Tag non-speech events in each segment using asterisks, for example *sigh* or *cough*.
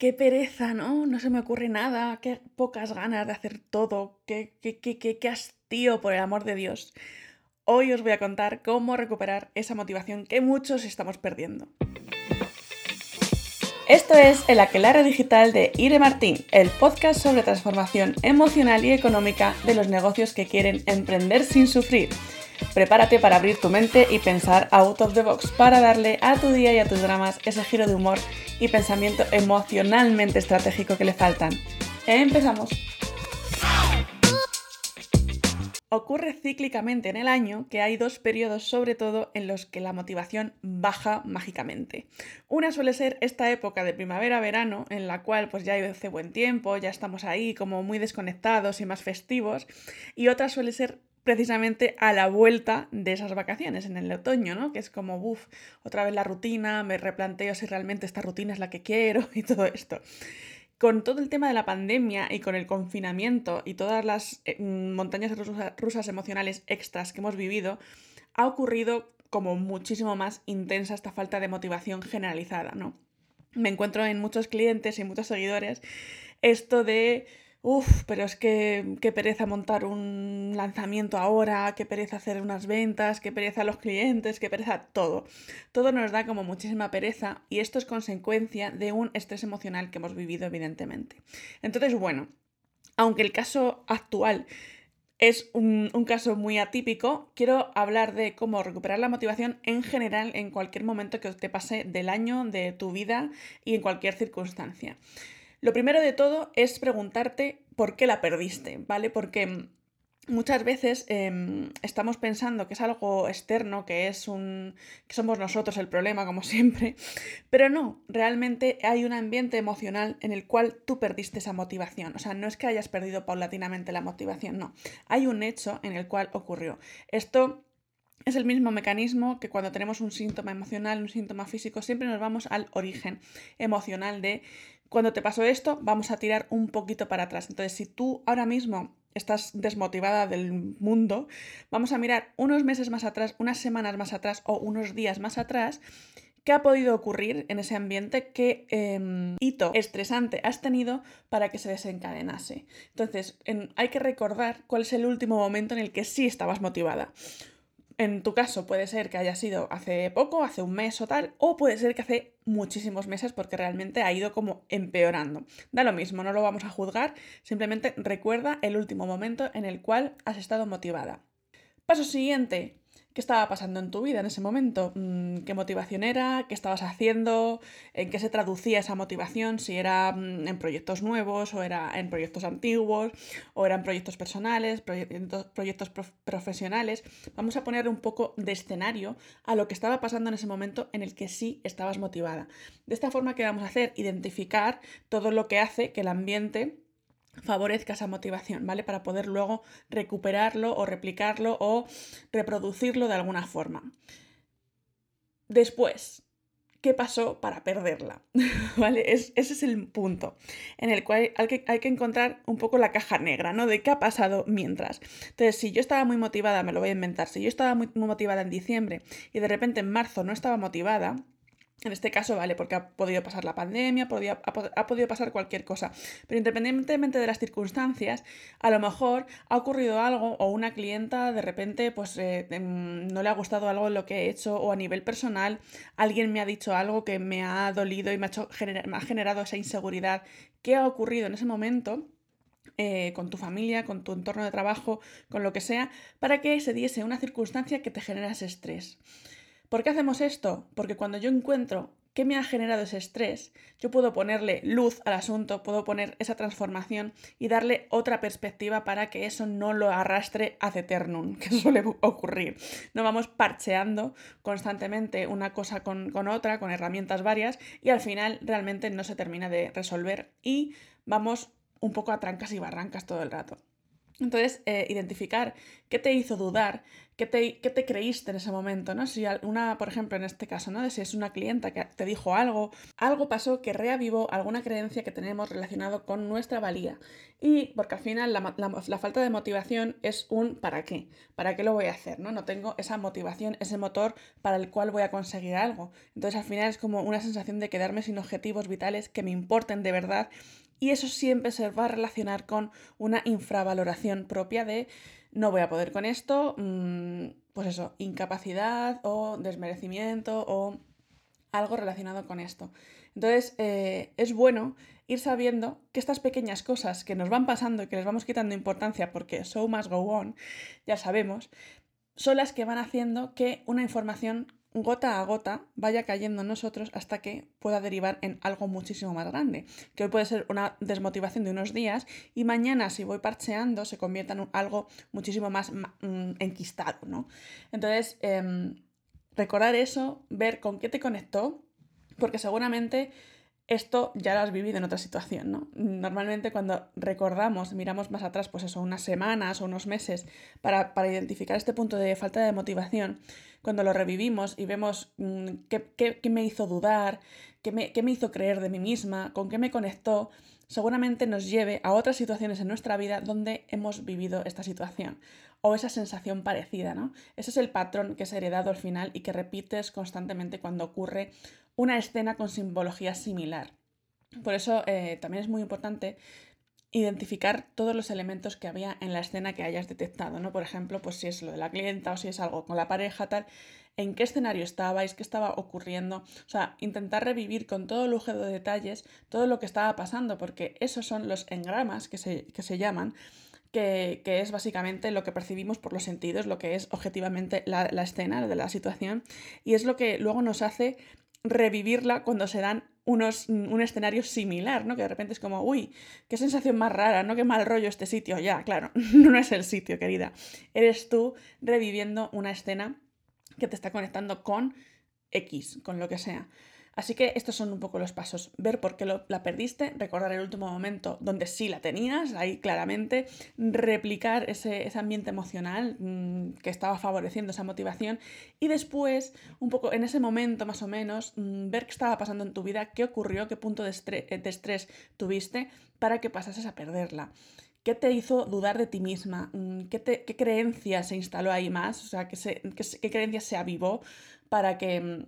qué pereza, ¿no? No se me ocurre nada, qué pocas ganas de hacer todo, qué, qué, qué, qué, hastío, por el amor de Dios. Hoy os voy a contar cómo recuperar esa motivación que muchos estamos perdiendo. Esto es El Aquelarre Digital de Ire Martín, el podcast sobre transformación emocional y económica de los negocios que quieren emprender sin sufrir. Prepárate para abrir tu mente y pensar out of the box para darle a tu día y a tus dramas ese giro de humor y pensamiento emocionalmente estratégico que le faltan. Empezamos. Ocurre cíclicamente en el año que hay dos periodos sobre todo en los que la motivación baja mágicamente. Una suele ser esta época de primavera-verano en la cual pues ya hace buen tiempo, ya estamos ahí como muy desconectados y más festivos y otra suele ser precisamente a la vuelta de esas vacaciones en el otoño, ¿no? Que es como, uff, otra vez la rutina, me replanteo si realmente esta rutina es la que quiero *laughs* y todo esto. Con todo el tema de la pandemia y con el confinamiento y todas las eh, montañas rusas emocionales extras que hemos vivido, ha ocurrido como muchísimo más intensa esta falta de motivación generalizada, ¿no? Me encuentro en muchos clientes y muchos seguidores esto de Uf, pero es que qué pereza montar un lanzamiento ahora, qué pereza hacer unas ventas, qué pereza los clientes, qué pereza todo. Todo nos da como muchísima pereza y esto es consecuencia de un estrés emocional que hemos vivido evidentemente. Entonces, bueno, aunque el caso actual es un, un, caso muy atípico. Quiero hablar de cómo recuperar la motivación en general en cualquier momento que te pase del año, de tu vida y en cualquier circunstancia. Lo primero de todo es preguntarte por qué la perdiste, ¿vale? Porque muchas veces em, estamos pensando que es algo externo, que es un. que somos nosotros el problema, como *laughs* siempre. Pero no, realmente hay un ambiente emocional en el cual tú perdiste esa motivación. O sea, no es que hayas perdido paulatinamente la motivación, no. Hay un hecho en el cual ocurrió. Esto. Es el mismo mecanismo que cuando tenemos un síntoma emocional, un síntoma físico, siempre nos vamos al origen emocional de cuando te pasó esto, vamos a tirar un poquito para atrás. Entonces, si tú ahora mismo estás desmotivada del mundo, vamos a mirar unos meses más atrás, unas semanas más atrás o unos días más atrás. ¿Qué ha podido ocurrir en ese ambiente? ¿Qué em, hito estresante has tenido para que se desencadenase? Entonces, hay que recordar cuál es el último momento en el que sí estabas motivada. En tu caso puede ser que haya sido hace poco, hace un mes o tal, o puede ser que hace muchísimos meses porque realmente ha ido como empeorando. Da lo mismo, no lo vamos a juzgar, simplemente recuerda el último momento en el cual has estado motivada. Paso siguiente, qué estaba pasando en tu vida en ese momento, mm, qué motivación era, qué estabas haciendo, en qué se traducía esa motivación, si era mm, en proyectos nuevos o era en proyectos antiguos o eran proyectos personales, proyectos, profesionales. Vamos a poner un poco de escenario a lo que estaba pasando en ese momento en el que sí estabas motivada. De esta forma, ¿qué vamos a hacer? Identificar todo lo que hace que el ambiente favorezca esa motivación, ¿vale? Para poder luego recuperarlo o replicarlo o reproducirlo de alguna forma. Después, ¿qué pasó para perderla? *laughs* ¿Vale? ese es el punto en el cual hay que, hay que, encontrar un poco la caja negra, ¿no? De qué ha pasado mientras. Entonces, si yo estaba muy motivada, me lo voy a inventar, si yo estaba muy motivada en diciembre y de repente en marzo no estaba motivada, en este caso, vale, porque ha podido pasar la pandemia, ha, podido pasar cualquier cosa. Pero independientemente de las circunstancias, a lo mejor ha ocurrido algo o una clienta de repente pues eh, em, no le ha gustado algo en lo que he hecho o a nivel personal alguien me ha dicho algo que me ha dolido y me ha, hecho, me ha generado esa inseguridad. ¿Qué ha ocurrido en ese momento? Eh, con tu familia, con tu entorno de trabajo, con lo que sea, para que se diese una circunstancia que te genera ese estrés. ¿Por qué hacemos esto? Porque cuando yo encuentro qué me ha generado ese estrés, yo puedo ponerle luz al asunto, puedo poner esa transformación y darle otra perspectiva para que eso no lo arrastre ad eternum, *laughs* que suele ocurrir. No vamos parcheando constantemente una cosa con, otra, con herramientas varias, y al final realmente no se termina de resolver y vamos un poco a trancas y barrancas todo el rato. Entonces, eh, identificar qué te hizo dudar, ¿Qué te, te, creíste en ese momento? ¿no? Si una, por ejemplo, en este caso, ¿no? Si es una clienta que te dijo algo, algo pasó que reavivó alguna creencia que tenemos relacionado con nuestra valía. Y porque al final la, la, falta de motivación es un ¿para qué? ¿Para qué lo voy a hacer? ¿no? no tengo esa motivación, ese motor para el cual voy a conseguir algo. Entonces al final es como una sensación de quedarme sin objetivos vitales que me importen de verdad y eso siempre se va a relacionar con una infravaloración propia de no voy a poder con esto, mm, pues eso, incapacidad o desmerecimiento o algo relacionado con esto. Entonces, eh, es bueno ir sabiendo que estas pequeñas cosas que nos van pasando y que les vamos quitando importancia porque so must go on, ya sabemos, son las que van haciendo que una información gota a gota vaya cayendo en nosotros hasta que pueda derivar en algo muchísimo más grande, que hoy puede ser una desmotivación de unos días y mañana si voy parcheando se convierta en algo muchísimo más mm, enquistado, ¿no? Entonces, em, recordar eso, ver con qué te conectó, porque seguramente esto ya lo has vivido en otra situación, ¿no? Normalmente cuando recordamos, miramos más atrás, pues eso, unas semanas o unos meses para, identificar este punto de falta de motivación, cuando lo revivimos y vemos mm, qué, me hizo dudar, qué me, qué me hizo creer de mí misma, con qué me conectó, seguramente nos lleve a otras situaciones en nuestra vida donde hemos vivido esta situación o esa sensación parecida, ¿no? Ese es el patrón que es heredado al final y que repites constantemente cuando ocurre una escena con simbología similar. Por eso eh, también es muy importante identificar todos los elementos que había en la escena que hayas detectado, ¿no? Por ejemplo, pues si es lo de la clienta o si es algo con la pareja, tal, en qué escenario estabais, qué estaba ocurriendo, o sea, intentar revivir con todo lujo de detalles todo lo que estaba pasando, porque esos son los engramas que se, que se llaman, que, es básicamente lo que percibimos por los sentidos, lo que es objetivamente la, la escena de la situación, y es lo que luego nos hace revivirla cuando se dan unos, un escenario similar, ¿no? Que de repente es como, uy, qué sensación más rara, ¿no? Qué mal rollo este sitio. Ya, claro, *laughs* no es el sitio, querida. Eres tú reviviendo una escena que te está conectando con X, con lo que sea. Así que estos son un poco los pasos. Ver por qué la perdiste, recordar el último momento donde sí la tenías, ahí claramente, replicar ese, ambiente emocional mm, que estaba favoreciendo esa motivación y después, un poco en ese momento más o menos, mm, ver qué estaba pasando en tu vida, qué ocurrió, qué punto de estrés, de estrés tuviste para que pasases a perderla. ¿Qué te hizo dudar de ti misma? Mm, ¿Qué, qué creencia se instaló ahí más? O sea, ¿qué, qué, qué creencia se avivó para que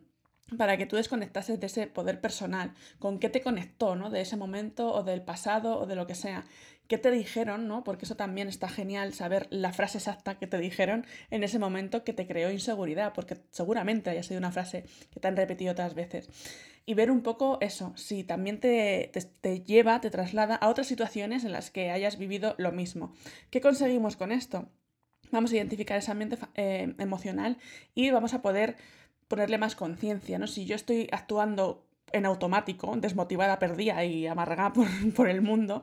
para que tú desconectases de ese poder personal, con qué te conectó, ¿no? De ese momento o del pasado o de lo que sea. ¿Qué te dijeron, no? Porque eso también está genial, saber la frase exacta que te dijeron en ese momento que te creó inseguridad, porque seguramente haya sido una frase que te han repetido otras veces. Y ver un poco eso, si también te, te, lleva, te traslada a otras situaciones en las que hayas vivido lo mismo. ¿Qué conseguimos con esto? Vamos a identificar ese ambiente eh, emocional y vamos a poder ponerle más conciencia, ¿no? Si yo estoy actuando en automático, desmotivada, perdida y amargada *laughs* por, por, el mundo,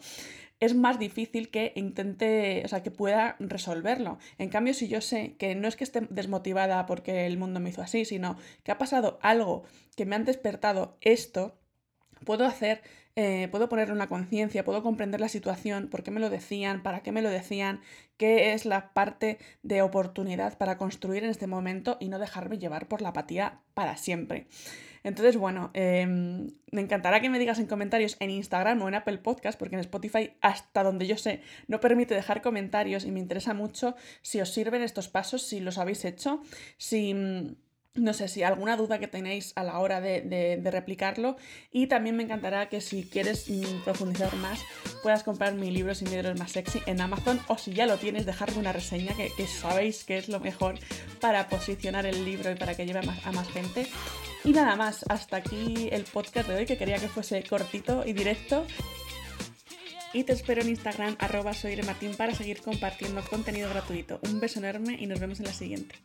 es más difícil que intente, o sea, que pueda resolverlo. En cambio, si yo sé que no es que esté desmotivada porque el mundo me hizo así, sino que ha pasado algo que me han despertado esto, puedo hacer, eh, puedo ponerle una conciencia, puedo comprender la situación, por qué me lo decían, para qué me lo decían, qué es la parte de oportunidad para construir en este momento y no dejarme llevar por la apatía para siempre. Entonces, bueno, em, me encantará que me digas en comentarios en Instagram o en Apple Podcast, porque en Spotify, hasta donde yo sé, no permite dejar comentarios y me interesa mucho si os sirven estos pasos, si los habéis hecho, si no sé si alguna duda que tenéis a la hora de, replicarlo y también me encantará que si quieres mm, profundizar más puedas comprar mi libro Sin Miedo más sexy en Amazon o si ya lo tienes dejarme una reseña que, sabéis que es lo mejor para posicionar el libro y para que lleve a más, a más gente. Y nada más, hasta aquí el podcast de hoy que quería que fuese cortito y directo y te espero en Instagram arroba para seguir compartiendo contenido gratuito. Un beso enorme y nos vemos en la siguiente.